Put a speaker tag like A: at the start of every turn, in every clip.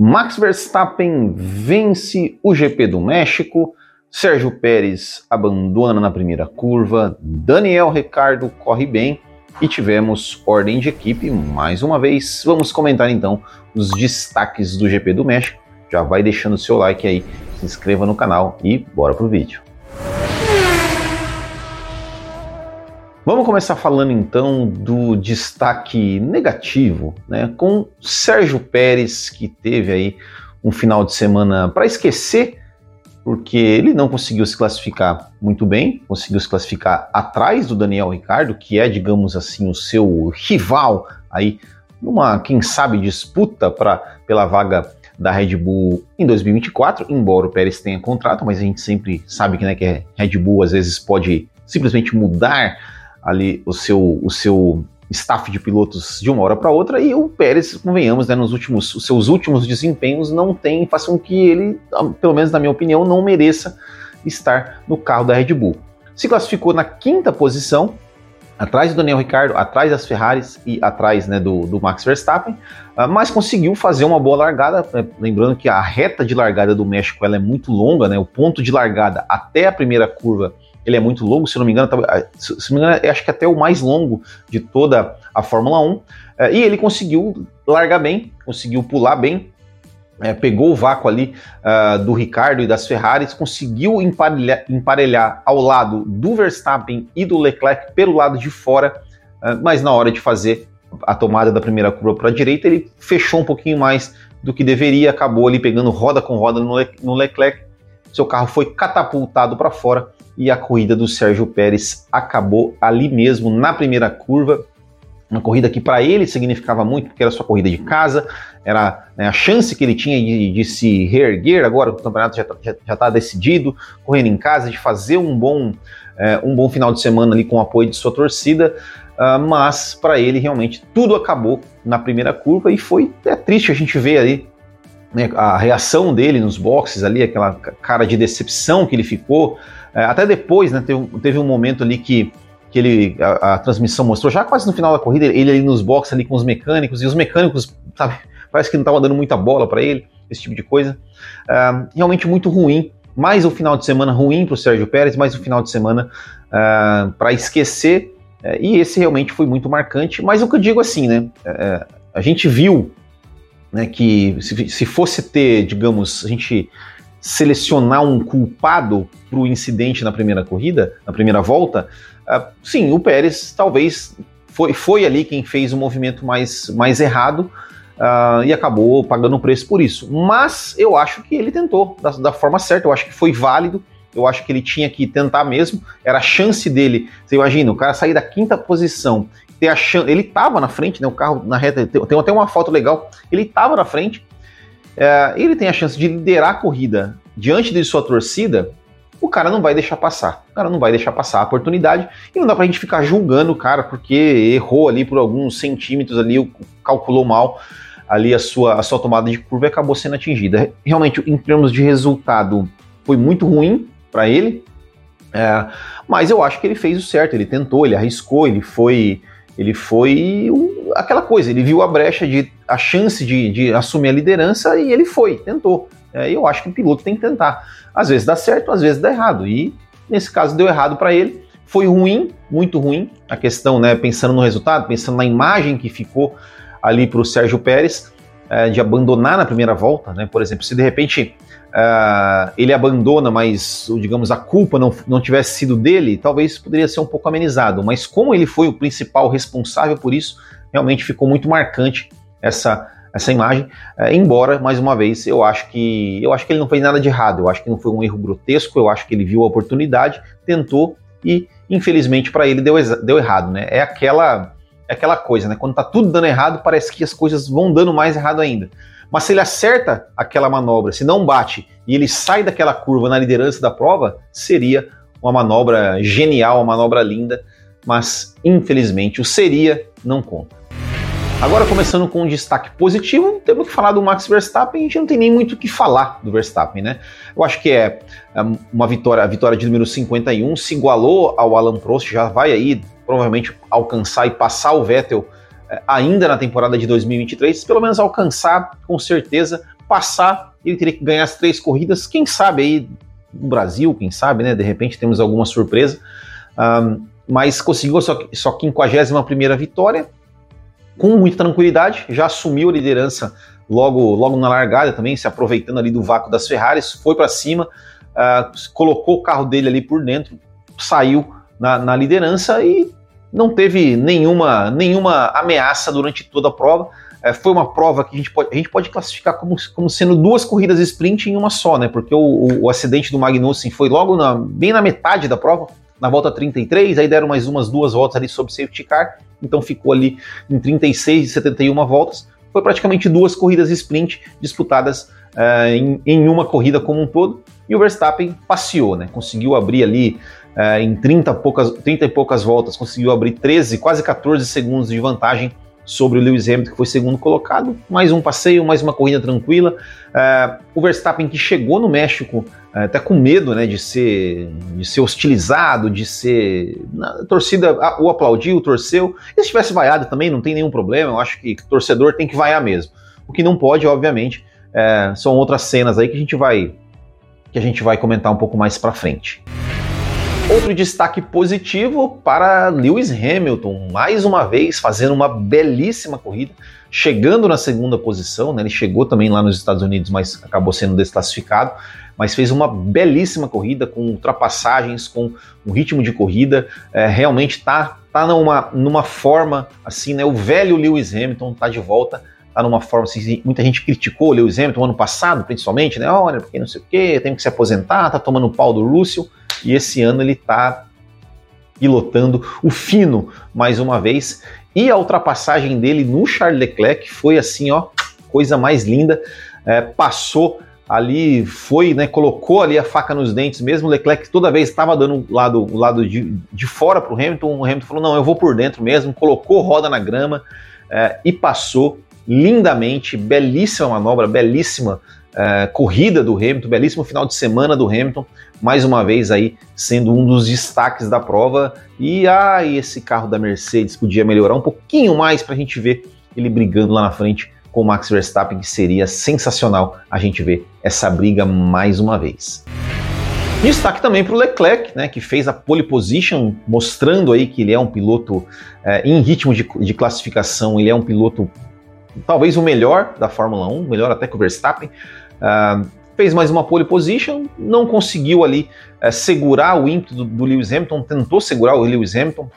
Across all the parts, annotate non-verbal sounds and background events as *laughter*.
A: Max Verstappen vence o GP do México, Sérgio Pérez abandona na primeira curva, Daniel Ricardo corre bem e tivemos ordem de equipe mais uma vez. Vamos comentar então os destaques do GP do México. Já vai deixando o seu like aí, se inscreva no canal e bora pro vídeo. Vamos começar falando então do destaque negativo, né, com Sérgio Pérez, que teve aí um final de semana para esquecer, porque ele não conseguiu se classificar muito bem, conseguiu se classificar atrás do Daniel Ricardo, que é, digamos assim, o seu rival aí numa, quem sabe, disputa para pela vaga da Red Bull em 2024, embora o Pérez tenha contrato, mas a gente sempre sabe que, né, que a Red Bull às vezes pode simplesmente mudar ali o seu, o seu staff de pilotos de uma hora para outra e o Pérez, convenhamos, né, nos últimos, os seus últimos desempenhos não tem, façam com que ele, pelo menos na minha opinião, não mereça estar no carro da Red Bull. Se classificou na quinta posição, atrás do Daniel Ricciardo, atrás das Ferraris e atrás né, do, do, Max Verstappen, uh, mas conseguiu fazer uma boa largada, né, lembrando que a reta de largada do México ela é muito longa, né, o ponto de largada até a primeira curva ele é muito longo, se não me engano, tá, se não me engano, acho que até o mais longo de toda a Fórmula 1. É, e ele conseguiu largar bem, conseguiu pular bem, é, pegou o vácuo ali uh, do Ricardo e das Ferraris, conseguiu emparelhar, emparelhar, ao lado do Verstappen e do Leclerc pelo lado de fora, uh, mas na hora de fazer a tomada da primeira curva para a direita, ele fechou um pouquinho mais do que deveria, acabou ali pegando roda com roda no, Le no Leclerc, seu carro foi catapultado para fora e a corrida do Sérgio Pérez acabou ali mesmo na primeira curva. Uma corrida que para ele significava muito, porque era sua corrida de casa, era né, a chance que ele tinha de, de se reerguer. Agora o campeonato já está tá decidido, correndo em casa, de fazer um bom, é, um bom final de semana ali com o apoio de sua torcida. Uh, mas para ele realmente tudo acabou na primeira curva e foi é triste a gente ver ali né, a reação dele nos boxes ali, aquela cara de decepção que ele ficou. É, até depois, né, teve, teve, um momento ali que, que ele, a, a, transmissão mostrou, já quase no final da corrida, ele ali nos boxes ali com os mecânicos, e os mecânicos, sabe, *laughs* parece que não estavam dando muita bola para ele, esse tipo de coisa. É, realmente muito ruim. Mais um final de semana ruim para o Sérgio Pérez, mais um final de semana é, para esquecer. É, e esse realmente foi muito marcante. Mas o que eu digo assim, né? É, a gente viu né, que se, se fosse ter, digamos, a gente selecionar um culpado para o incidente na primeira corrida, na primeira volta, uh, sim, o Pérez talvez foi, foi ali quem fez o movimento mais, mais errado uh, e acabou pagando o preço por isso. Mas eu acho que ele tentou da, da, forma certa, eu acho que foi válido, eu acho que ele tinha que tentar mesmo, era a chance dele. Você imagina, o cara sair da quinta posição, ter a chance, ele estava na frente, né, o carro na reta, tem, até uma foto legal, ele estava na frente, é, ele tem a chance de liderar a corrida diante de sua torcida, o cara não vai deixar passar. O cara não vai deixar passar a oportunidade e não dá pra gente ficar julgando o cara porque errou ali por alguns centímetros ali, calculou mal ali a sua, a sua tomada de curva e acabou sendo atingida. Realmente, em termos de resultado, foi muito ruim para ele, é, mas eu acho que ele fez o certo, ele tentou, ele arriscou, ele foi ele foi aquela coisa, ele viu a brecha de a chance de, de assumir a liderança e ele foi, tentou. É, eu acho que o piloto tem que tentar. Às vezes dá certo, às vezes dá errado. E nesse caso deu errado para ele. Foi ruim, muito ruim. A questão, né, pensando no resultado, pensando na imagem que ficou ali para o Sérgio Pérez, é, de abandonar na primeira volta, né? Por exemplo, se de repente uh, ele abandona, mas, digamos, a culpa não, não tivesse sido dele, talvez poderia ser um pouco amenizado. Mas como ele foi o principal responsável por isso, realmente ficou muito marcante essa essa imagem, uh, embora mais uma vez eu acho que eu acho que ele não fez nada de errado, eu acho que não foi um erro grotesco, eu acho que ele viu a oportunidade, tentou e infelizmente para ele deu, deu errado, né? É aquela é aquela coisa, né? Quando tá tudo dando errado, parece que as coisas vão dando mais errado ainda. Mas se ele acerta aquela manobra, se não bate e ele sai daquela curva na liderança da prova, seria uma manobra genial, uma manobra linda, mas infelizmente o seria não conta. Agora, começando com um destaque positivo, temos que falar do Max Verstappen. A gente não tem nem muito o que falar do Verstappen, né? Eu acho que é, é uma vitória, a vitória de número 51, se igualou ao Alan Prost, já vai aí provavelmente alcançar e passar o Vettel ainda na temporada de 2023, pelo menos alcançar com certeza, passar, ele teria que ganhar as três corridas, quem sabe aí no Brasil, quem sabe, né? De repente temos alguma surpresa. Um, mas conseguiu sua, sua 51 vitória com muita tranquilidade, já assumiu a liderança logo, logo na largada também, se aproveitando ali do vácuo das Ferraris, foi para cima, uh, colocou o carro dele ali por dentro, saiu na, na liderança e não teve nenhuma, nenhuma ameaça durante toda a prova. É, foi uma prova que a gente pode, a gente pode classificar como, como sendo duas corridas sprint em uma só, né? Porque o, o, o acidente do Magnussen foi logo na, bem na metade da prova, na volta 33, aí deram mais umas duas voltas ali sobre safety car, então ficou ali em 36 e 71 voltas. Foi praticamente duas corridas sprint disputadas uh, em, em, uma corrida como um todo, e o Verstappen passeou, né? Conseguiu abrir ali uh, em 30, poucas, 30 e poucas voltas, conseguiu abrir 13, quase 14 segundos de vantagem sobre o Lewis Hamilton, que foi segundo colocado. Mais um passeio, mais uma corrida tranquila. Uh, o Verstappen que chegou no México uh, até com medo né, de, ser, de ser hostilizado, de ser. A torcida o aplaudiu, torceu. E se tivesse vaiado também, não tem nenhum problema. Eu acho que torcedor tem que vaiar mesmo. O que não pode, obviamente, são outras cenas aí que a gente vai que a gente vai comentar um pouco mais para frente. Outro destaque positivo para Lewis Hamilton, mais uma vez fazendo uma belíssima corrida, chegando na segunda posição, né? ele chegou também lá nos Estados Unidos, mas acabou sendo desclassificado, mas fez uma belíssima corrida com ultrapassagens, com um ritmo de corrida, é, realmente está tá numa, numa forma assim, né? O velho Lewis Hamilton está de volta tá numa forma assim, muita gente criticou o Lewis Hamilton ano passado, principalmente, né? Olha, porque não sei o quê, tem que se aposentar, tá tomando pau do Russell e esse ano ele está pilotando o fino mais uma vez. E a ultrapassagem dele no Charles Leclerc foi assim, ó, coisa mais linda. É, passou ali, foi, né, colocou ali a faca nos dentes mesmo. Leclerc toda vez estava dando o lado, lado de, de fora para o Hamilton. O Hamilton falou: não, eu vou por dentro mesmo. Colocou roda na grama é, e passou lindamente. Belíssima manobra, belíssima é, corrida do Hamilton, belíssimo final de semana do Hamilton mais uma vez aí sendo um dos destaques da prova. E ah, esse carro da Mercedes podia melhorar um pouquinho mais para a gente ver ele brigando lá na frente com o Max Verstappen, que seria sensacional a gente ver essa briga mais uma vez. Destaque também para o Leclerc, né, que fez a pole position, mostrando aí que ele é um piloto é, em ritmo de, de, classificação, ele é um piloto talvez o melhor da Fórmula 1, melhor até que o Verstappen. Uh, fez mais uma pole position, não conseguiu ali é, segurar o ímpeto do, do, Lewis Hamilton, tentou segurar o Lewis Hamilton.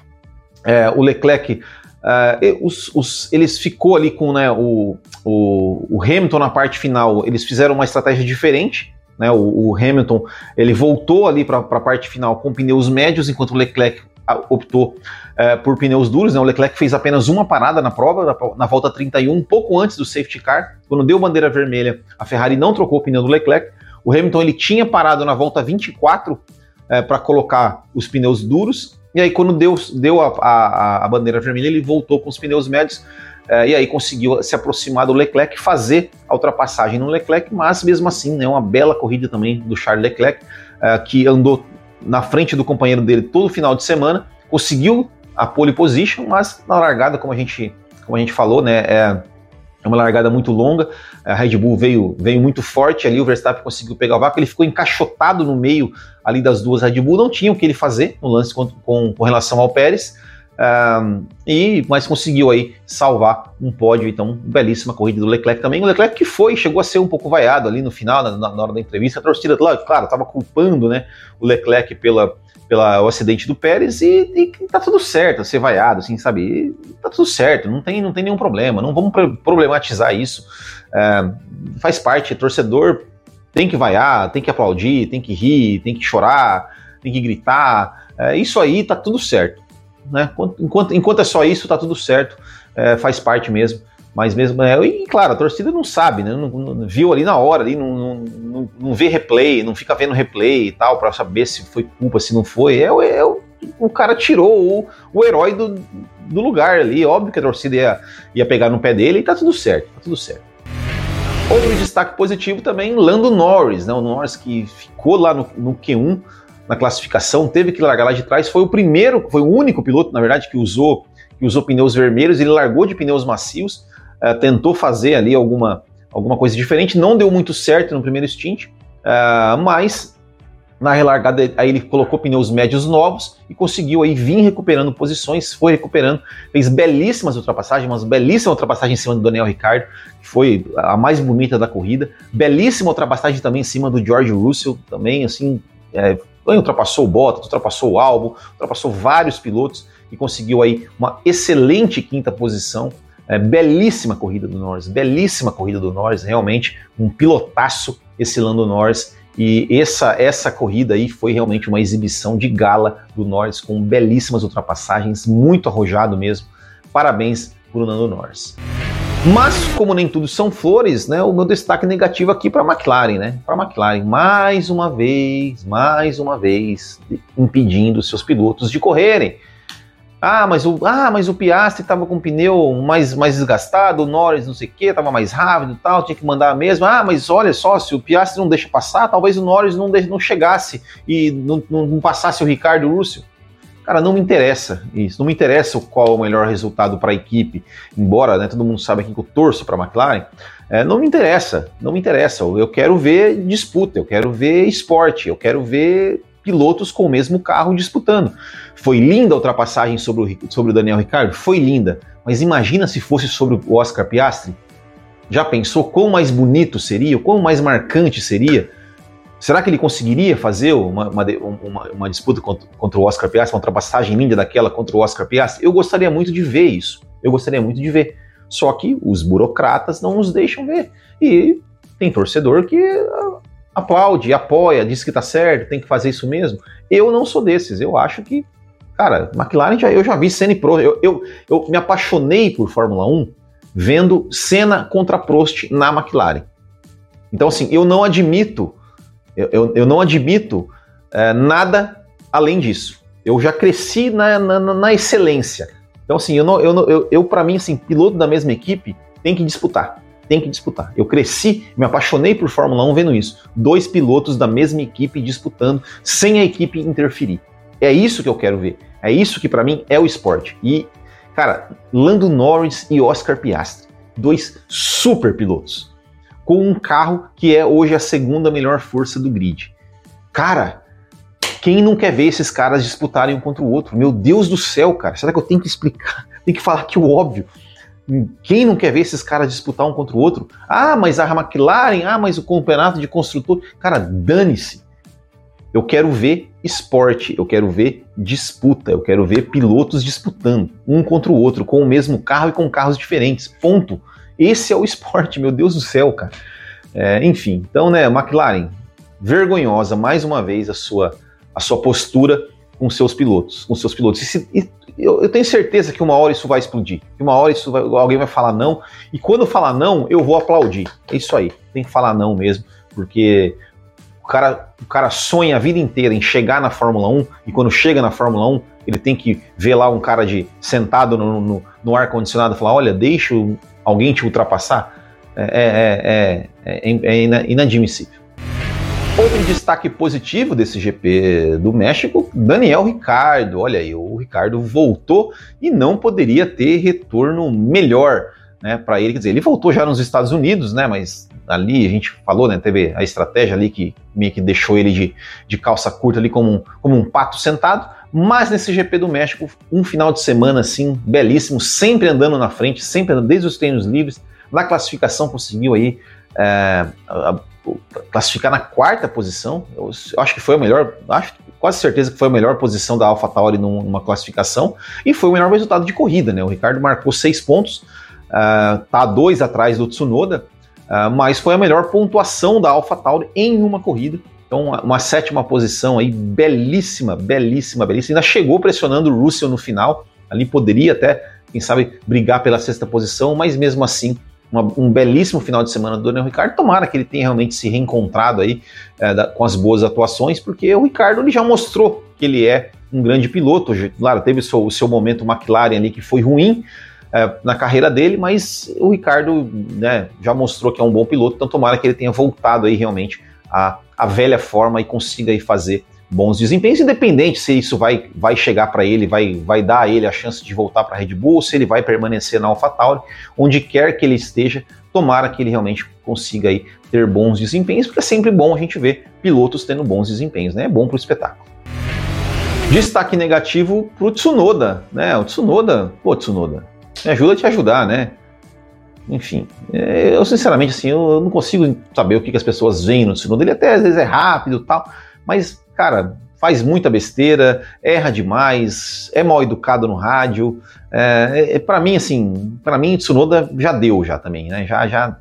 A: É, o Leclerc, é, os, os, eles ficou ali com né, o, o, o, Hamilton na parte final, eles fizeram uma estratégia diferente. Né, o, o Hamilton ele voltou ali para a parte final com pneus médios, enquanto o Leclerc optou é, por pneus duros. Né? O Leclerc fez apenas uma parada na prova, na, na, volta 31, um pouco antes do safety car. Quando deu bandeira vermelha, a Ferrari não trocou o pneu do Leclerc. O Hamilton ele tinha parado na volta 24 é, para colocar os pneus duros. E aí, quando deu, deu a, a, a, bandeira vermelha, ele voltou com os pneus médios. É, e aí conseguiu se aproximar do Leclerc, fazer a ultrapassagem no Leclerc, mas mesmo assim, né, uma bela corrida também do Charles Leclerc, é, que andou na frente do companheiro dele todo final de semana, conseguiu a pole position, mas na largada, como a gente, como a gente falou, né, é, é uma largada muito longa, a Red Bull veio, veio muito forte ali, o Verstappen conseguiu pegar o vácuo, ele ficou encaixotado no meio ali das duas Red Bull, não tinha o que ele fazer no lance com, com, com relação ao Pérez, um, e, mas conseguiu aí salvar um pódio, então belíssima corrida do Leclerc também. O Leclerc que foi, chegou a ser um pouco vaiado ali no final, na, na hora da entrevista. A torcida, claro, estava culpando né, o Leclerc pela, pelo acidente do Pérez e, e tá tudo certo, ser vaiado, assim, sabe? E tá tudo certo, não tem, não tem nenhum problema, não vamos problematizar isso. É, faz parte, torcedor tem que vaiar, tem que aplaudir, tem que rir, tem que chorar, tem que gritar. É, isso aí tá tudo certo né? Enquanto, enquanto é só isso, tá tudo certo, é, faz parte mesmo. Mas mesmo, é, e claro, a torcida não sabe, né? Não, não, viu ali na hora, ali, não, não, não, vê replay, não fica vendo replay e tal, para saber se foi culpa, se não foi. É, é o, o cara tirou o, o herói do, do lugar ali. Óbvio que a torcida ia, ia pegar no pé dele e tá tudo certo, tá tudo certo. Outro destaque positivo também, Lando Norris, né? O Norris que ficou lá no, no Q1 na classificação, teve que largar lá de trás, foi o primeiro, foi o único piloto, na verdade, que usou, que usou pneus vermelhos, ele largou de pneus macios, uh, tentou fazer ali alguma, alguma coisa diferente. Não deu muito certo no primeiro stint, uh, mas na relargada aí ele colocou pneus médios novos e conseguiu aí vir recuperando posições, foi recuperando, fez belíssimas ultrapassagens, belíssima ultrapassagem em cima do Daniel Ricciardo, que foi a mais bonita da corrida, belíssima ultrapassagem também em cima do George Russell, também assim, é, ultrapassou o Bottas, ultrapassou o Albon, ultrapassou vários pilotos e conseguiu aí uma excelente quinta posição, é, belíssima corrida do Norris, belíssima corrida do Norris, realmente um pilotaço esse Lando Norris e essa, essa corrida aí foi realmente uma exibição de gala do Norris, com belíssimas ultrapassagens, muito arrojado mesmo. Parabéns para o Nando Norris. Mas, como nem tudo são flores, né, o meu destaque negativo aqui para a McLaren, né? Para a McLaren, mais uma vez, mais uma vez, impedindo seus pilotos de correrem. Ah, mas o, ah, mas o Piastri estava com o pneu mais, mais desgastado, o Norris não sei o que, estava mais rápido e tal, tinha que mandar mesmo. Ah, mas olha só, se o Piastri não deixa passar, talvez o Norris não, não chegasse e não, não, não passasse o Ricardo Russell. Cara, não me interessa isso, não me interessa qual é o melhor resultado para a equipe, embora né, todo mundo sabe que eu torço para a McLaren, é, não me interessa, não me interessa. Eu quero ver disputa, eu quero ver esporte, eu quero ver pilotos com o mesmo carro disputando. Foi linda a ultrapassagem sobre o, sobre o Daniel Ricciardo? Foi linda. Mas imagina se fosse sobre o Oscar Piastri? Já pensou quão mais bonito seria, quão mais marcante seria? Será que ele conseguiria fazer uma, uma, uma, uma disputa contra, contra, o Oscar Piastri, uma ultrapassagem linda daquela contra o Oscar Piastri? Eu gostaria muito de ver isso. Eu gostaria muito de ver. Só que os burocratas não nos deixam ver. E tem torcedor que aplaude, apoia, diz que tá certo, tem que fazer isso mesmo. Eu não sou desses. Eu acho que, cara, McLaren já, eu já vi Senna e Prost. Eu, eu, eu me apaixonei por Fórmula 1 vendo Senna contra Prost na McLaren. Então, assim, eu não admito, eu, eu, eu não admito é, nada além disso. Eu já cresci na, na, na excelência. Então, assim, eu, não, eu, eu, eu para mim, assim, piloto da mesma equipe tem que disputar tem que disputar. Eu cresci, me apaixonei por Fórmula 1 vendo isso. Dois pilotos da mesma equipe disputando, sem a equipe interferir. É isso que eu quero ver. É isso que para mim é o esporte. E, cara, Lando Norris e Oscar Piastri, dois super pilotos, com um carro que é hoje a segunda melhor força do grid. Cara, quem não quer ver esses caras disputarem um contra o outro? Meu Deus do céu, cara. Será que eu tenho que explicar? *laughs* Tem que falar que o óbvio. Quem não quer ver esses caras disputar um contra o outro? Ah, mas a McLaren, ah, mas o campeonato de construtor. Cara, dane-se. Eu quero ver esporte, eu quero ver disputa, eu quero ver pilotos disputando um contra o outro, com o mesmo carro e com carros diferentes. Ponto. Esse é o esporte, meu Deus do céu, cara. É, enfim, então, né, McLaren, vergonhosa mais uma vez a sua, a sua postura com seus pilotos, com seus pilotos. E, se, e eu, eu, tenho certeza que uma hora isso vai explodir. Que uma hora isso vai, alguém vai falar não. E quando falar não, eu vou aplaudir. É isso aí. Tem que falar não mesmo, porque o cara, o cara sonha a vida inteira em chegar na Fórmula 1 e quando chega na Fórmula 1, ele tem que ver lá um cara de sentado no, no, no ar-condicionado e falar: olha, deixa alguém te ultrapassar. É, é, é, é, é inadmissível. Outro destaque positivo desse GP do México, Daniel Ricardo. Olha aí, o Ricardo voltou e não poderia ter retorno melhor né, para ele. Quer dizer, ele voltou já nos Estados Unidos, né? Mas ali a gente falou, né? Teve a estratégia ali que meio que deixou ele de, de calça curta ali como um, como um pato sentado. Mas nesse GP do México, um final de semana assim, belíssimo, sempre andando na frente, sempre andando desde os treinos livres. Na classificação conseguiu aí é, a, classificar na quarta posição. Eu, eu, acho que foi a melhor, acho quase certeza que foi a melhor posição da AlphaTauri numa classificação e foi o melhor resultado de corrida, né? O Ricardo marcou seis pontos, uh, tá dois atrás do Tsunoda, uh, mas foi a melhor pontuação da AlphaTauri em uma corrida. Então, uma, sétima posição aí, belíssima, belíssima, belíssima. Ainda chegou pressionando o Russell no final. Ali poderia até, quem sabe, brigar pela sexta posição, mas mesmo assim uma, um belíssimo final de semana do Daniel Ricardo. Tomara que ele tenha realmente se reencontrado aí é, da, com as boas atuações, porque o Ricardo ele já mostrou que ele é um grande piloto. Claro, teve o seu, o seu momento McLaren ali que foi ruim é, na carreira dele, mas o Ricardo né, já mostrou que é um bom piloto, então tomara que ele tenha voltado aí realmente à, à velha forma e consiga aí fazer bons desempenhos, independente se isso vai, vai chegar para ele, vai, vai dar a ele a chance de voltar para a Red Bull, se ele vai permanecer na AlphaTauri, onde quer que ele esteja, tomara que ele realmente consiga aí ter bons desempenhos, porque é sempre bom a gente ver pilotos tendo bons desempenhos, né? É bom para o espetáculo. Destaque negativo para o Tsunoda, né? O Tsunoda, pô, Tsunoda, me ajuda a te ajudar, né? Enfim, é, eu sinceramente assim, eu não consigo saber o que, as pessoas veem no Tsunoda. Ele até às vezes é rápido tal, mas, cara, faz muita besteira, erra demais, é mal educado no rádio. É, é para mim, assim, para mim, Tsunoda já deu já também, né? Já, já,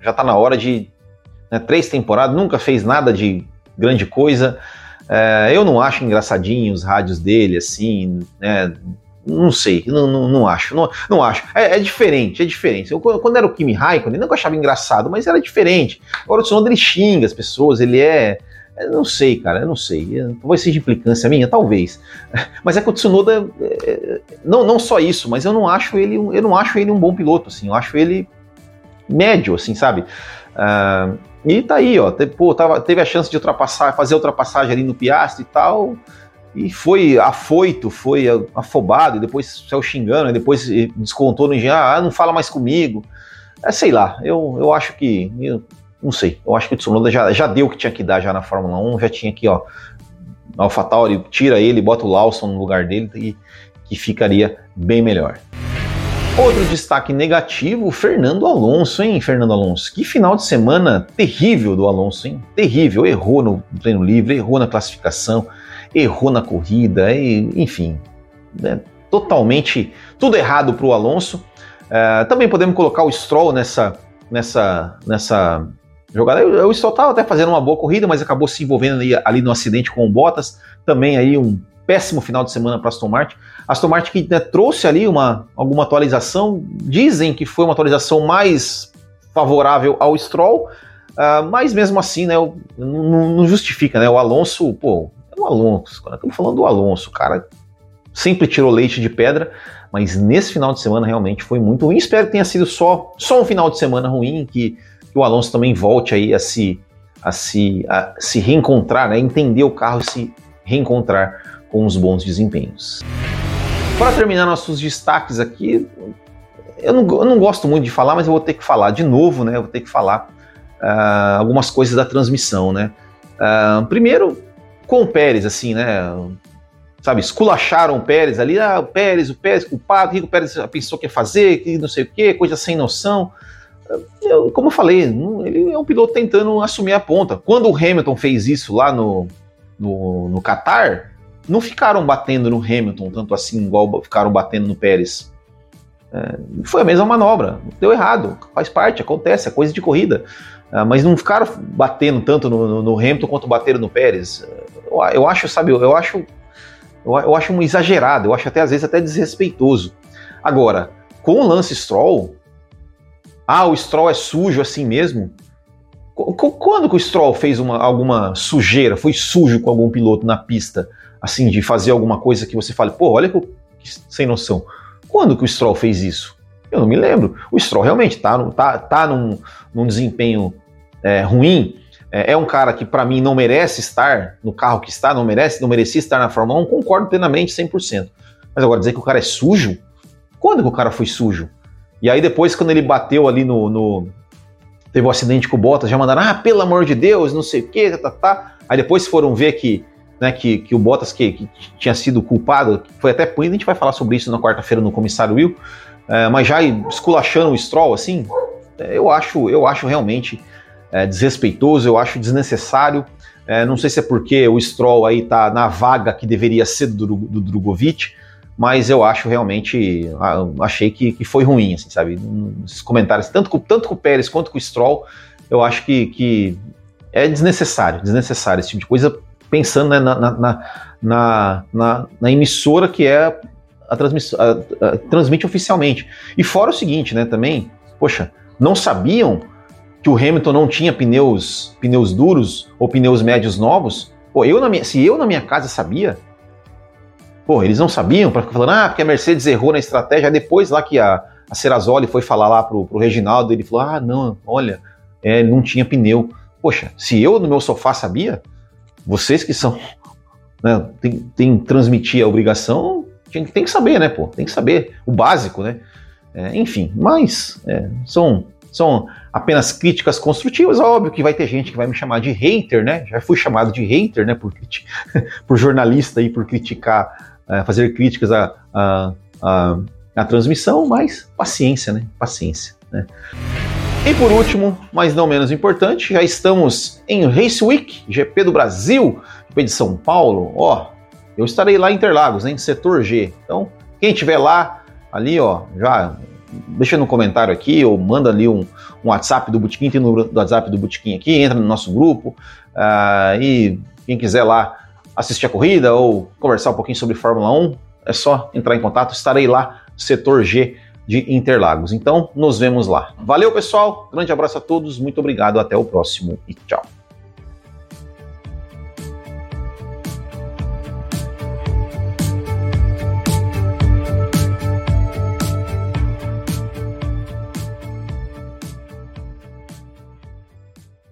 A: já tá na hora de né, três temporadas, nunca fez nada de grande coisa. É, eu não acho engraçadinho os rádios dele, assim, né? Não sei, não, não, não acho, não, não acho. É, é, diferente, é diferente. Eu, quando era o Kimi Raikkonen, eu não achava engraçado, mas era diferente. Agora o Tsunoda ele xinga as pessoas, ele é, eu não sei, cara, eu não sei. Talvez seja implicância minha, talvez. *laughs* Mas é que o Tsunoda, é, não, não só isso, mas eu não acho ele, eu não acho ele um bom piloto, assim. Eu acho ele médio, assim, sabe? Uh, e tá aí, ó. Teve, pô, tava, teve a chance de ultrapassar, fazer a ultrapassagem ali no Piastri e tal. E foi afoito, foi afobado, e depois saiu xingando, depois descontou no engenheiro, ah, não fala mais comigo. É, sei lá, eu, eu acho que. Eu, não sei, eu acho que o Tsunoda já, já deu o que tinha que dar já na Fórmula 1, já tinha aqui, ó. AlphaTauri tira ele, bota o Lawson no lugar dele e que ficaria bem melhor. Outro destaque negativo, Fernando Alonso, hein, Fernando Alonso? Que final de semana terrível do Alonso, hein? Terrível, errou no treino livre, errou na classificação, errou na corrida, e, enfim, né, totalmente tudo errado para o Alonso. Uh, também podemos colocar o Stroll nessa, nessa, nessa jogada. O Stroll estava até fazendo uma boa corrida, mas acabou se envolvendo ali, ali no acidente com o Bottas. Também aí um péssimo final de semana para Aston Martin. Aston Martin que né, trouxe ali uma, alguma atualização, dizem que foi uma atualização mais favorável ao Stroll, uh, mas mesmo assim, né, não, não, justifica, né, o Alonso, pô, o Alonso, estamos falando do Alonso, o cara sempre tirou leite de pedra, mas nesse final de semana realmente foi muito ruim, espero que tenha sido só, só um final de semana ruim, que, que o Alonso também volte aí a se, a se, a se reencontrar, né, entender o carro e se reencontrar com os bons desempenhos. Para terminar nossos destaques aqui, eu não, eu não, gosto muito de falar, mas eu vou ter que falar de novo, né? Eu vou ter que falar uh, algumas coisas da transmissão, né? Uh, primeiro, com o Pérez, assim, né? Sabe, esculacharam o Pérez ali, ah, o Pérez, o Pérez culpado, o que o Pérez pensou que ia fazer, que não sei o quê, coisa sem noção. Eu, como eu falei, ele é um piloto tentando assumir a ponta. Quando o Hamilton fez isso lá no, no, no Qatar, não ficaram batendo no Hamilton tanto assim, igual ficaram batendo no Pérez. É, foi a mesma manobra, deu errado, faz parte, acontece, é coisa de corrida. É, mas não ficaram batendo tanto no, no, no, Hamilton quanto bateram no Pérez. Eu, eu acho, sabe, eu, eu acho, eu, eu, acho um exagerado, eu acho até às vezes até desrespeitoso. Agora, com o Lance Stroll, ah, o Stroll é sujo assim mesmo. Quando que o Stroll fez uma, alguma sujeira, foi sujo com algum piloto na pista? assim, de fazer alguma coisa que você fale, pô, olha que, que sem noção. Quando que o Stroll fez isso? Eu não me lembro. O Stroll realmente está tá, tá num, num desempenho é, ruim. É, é, um cara que, para mim, não merece estar no carro que está, não merece, não merecia estar na Fórmula 1. Concordo plenamente, 100%. Mas agora, dizer que o cara é sujo? Quando que o cara foi sujo? E aí, depois, quando ele bateu ali no. no teve um acidente com o Bottas, já mandaram, ah, pelo amor de Deus, não sei o quê, tá, tá, tá. Aí depois foram ver que né, que, que o Bottas que, que, tinha sido culpado, foi até punido, a gente vai falar sobre isso na quarta-feira no comissário Will, é, mas já esculachando o Stroll assim, é, eu acho, eu acho realmente é, desrespeitoso, eu acho desnecessário. É, não sei se é porque o Stroll aí tá na vaga que deveria ser do, do Drogovic, mas eu acho realmente, achei que, que foi ruim, assim, sabe? Esses comentários, tanto com, tanto com o Pérez quanto com o Stroll, eu acho que, que é desnecessário, desnecessário esse tipo de coisa pensando né, na, na, na, na, emissora que é a, transmissão, transmite oficialmente. E fora o seguinte, né, também, poxa, não sabiam que o Hamilton não tinha pneus, pneus duros ou pneus médios novos? Pô, eu na minha, se eu na minha casa sabia, pô, eles não sabiam, para falando, ah, porque a Mercedes errou na estratégia, depois lá que a, a foi falar lá pro, pro Reginaldo, ele falou, ah, não, olha, é, não tinha pneu. Poxa, se eu no meu sofá sabia, vocês que são, *laughs* né, tem, tem transmitir a obrigação, tem, tem, que saber, né, pô? Tem que saber o básico, né? É, enfim, mas é, são são apenas críticas construtivas. Óbvio que vai ter gente que vai me chamar de hater, né? Já fui chamado de hater, né? Por, *laughs* por jornalista aí, por criticar, uh, fazer críticas à, à, à, transmissão, mas paciência, né? Paciência, né? E por último, mas não menos importante, já estamos em Race Week, GP do Brasil, GP de São Paulo. Ó, eu estarei lá em Interlagos, em setor G. Então, quem estiver lá, ali, ó, já deixa no comentário aqui ou manda ali um, um WhatsApp do Botequim, tem o número do WhatsApp do Botequim aqui, entra no nosso grupo uh, e quem quiser lá assistir a corrida ou conversar um pouquinho sobre Fórmula 1, é só entrar em contato, estarei lá, setor G de Interlagos. Então, nos vemos lá. Valeu, pessoal, grande abraço a todos, muito obrigado, até o próximo e tchau.